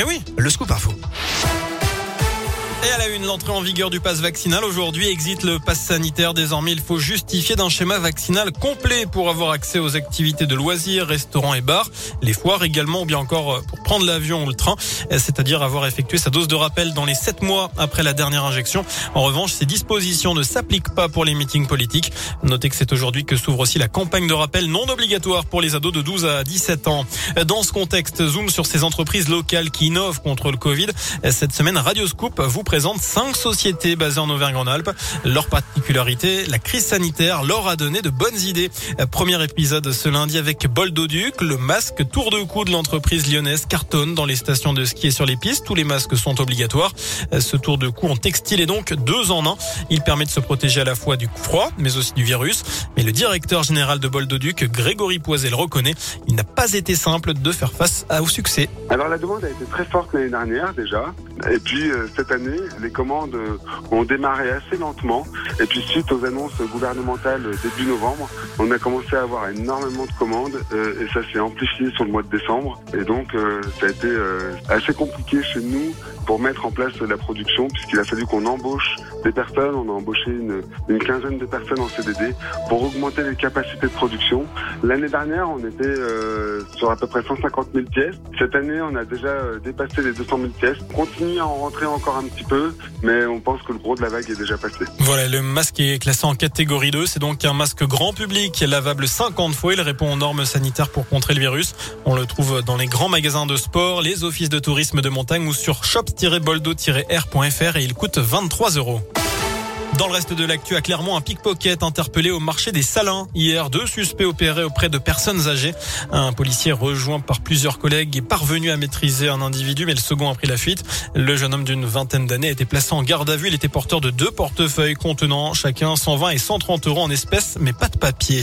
Et oui, le scoop info. L'entrée en vigueur du pass vaccinal. Aujourd'hui, exit le pass sanitaire. Désormais, il faut justifier d'un schéma vaccinal complet pour avoir accès aux activités de loisirs, restaurants et bars, les foires également, ou bien encore euh, pour prendre l'avion ou le train, euh, c'est-à-dire avoir effectué sa dose de rappel dans les 7 mois après la dernière injection. En revanche, ces dispositions ne s'appliquent pas pour les meetings politiques. Notez que c'est aujourd'hui que s'ouvre aussi la campagne de rappel non obligatoire pour les ados de 12 à 17 ans. Dans ce contexte, zoom sur ces entreprises locales qui innovent contre le Covid. Cette semaine, Radio Scoop vous présente cinq sociétés basées en Auvergne-en-Alpes. Leur particularité, la crise sanitaire leur a donné de bonnes idées. Premier épisode ce lundi avec Boldoduc, le masque tour de cou de l'entreprise lyonnaise cartonne dans les stations de ski et sur les pistes. Tous les masques sont obligatoires. Ce tour de cou en textile est donc deux en un. Il permet de se protéger à la fois du froid, mais aussi du virus. Mais le directeur général de Boldoduc, Grégory Poisel, reconnaît, il n'a pas été simple de faire face au succès. Alors la demande a été très forte l'année dernière déjà. Et puis euh, cette année, les commandes euh, ont démarré assez lentement. Et puis suite aux annonces gouvernementales début novembre, on a commencé à avoir énormément de commandes euh, et ça s'est amplifié sur le mois de décembre. Et donc ça a été assez compliqué chez nous pour mettre en place la production puisqu'il a fallu qu'on embauche des personnes. On a embauché une, une, quinzaine de personnes en CDD pour augmenter les capacités de production. L'année dernière, on était sur à peu près 150 000 pièces. Cette année, on a déjà dépassé les 200 000 pièces. On continue à en rentrer encore un petit peu, mais on pense que le gros de la vague est déjà passé. Voilà, le masque est classé en catégorie 2. C'est donc un masque grand public, lavable 50 fois. Il répond aux normes sanitaires pour contrer le virus. On le trouve dans les grands magasins de sport, les offices de tourisme de montagne ou sur shops-boldo-r.fr et il coûte 23 euros. Dans le reste de l'actu, à Clermont, un pickpocket interpellé au marché des Salins. Hier, deux suspects opérés auprès de personnes âgées. Un policier rejoint par plusieurs collègues est parvenu à maîtriser un individu, mais le second a pris la fuite. Le jeune homme d'une vingtaine d'années a été placé en garde à vue. Il était porteur de deux portefeuilles contenant chacun 120 et 130 euros en espèces, mais pas de papier.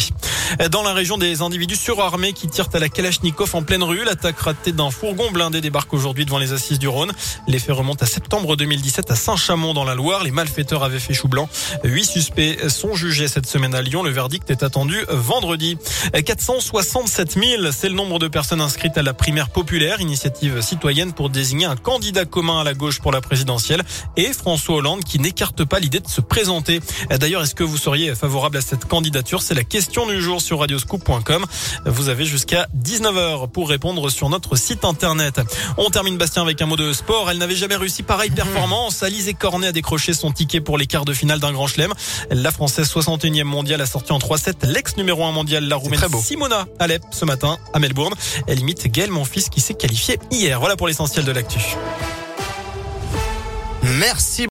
Dans la région, des individus surarmés qui tirent à la Kalachnikov en pleine rue. L'attaque ratée d'un fourgon blindé débarque aujourd'hui devant les assises du Rhône. Les faits remontent à septembre 2017 à Saint-Chamond dans la Loire. Les malfaiteurs avaient fait chou blanc. Huit suspects sont jugés cette semaine à Lyon. Le verdict est attendu vendredi. 467 000, c'est le nombre de personnes inscrites à la primaire populaire, initiative citoyenne pour désigner un candidat commun à la gauche pour la présidentielle et François Hollande qui n'écarte pas l'idée de se présenter. D'ailleurs, est-ce que vous seriez favorable à cette candidature? C'est la question du jour sur radioscoop.com. Vous avez jusqu'à 19h pour répondre sur notre site internet. On termine Bastien avec un mot de sport. Elle n'avait jamais réussi pareille performance. Alizé Cornet a décroché son ticket pour les quarts de finale d'un grand chelem. La française 61e mondiale a sorti en 3-7 l'ex numéro 1 mondial, la roumaine Simona Alep ce matin à Melbourne. Elle imite Gaël Monfils qui s'est qualifié hier. Voilà pour l'essentiel de l'actu. Merci.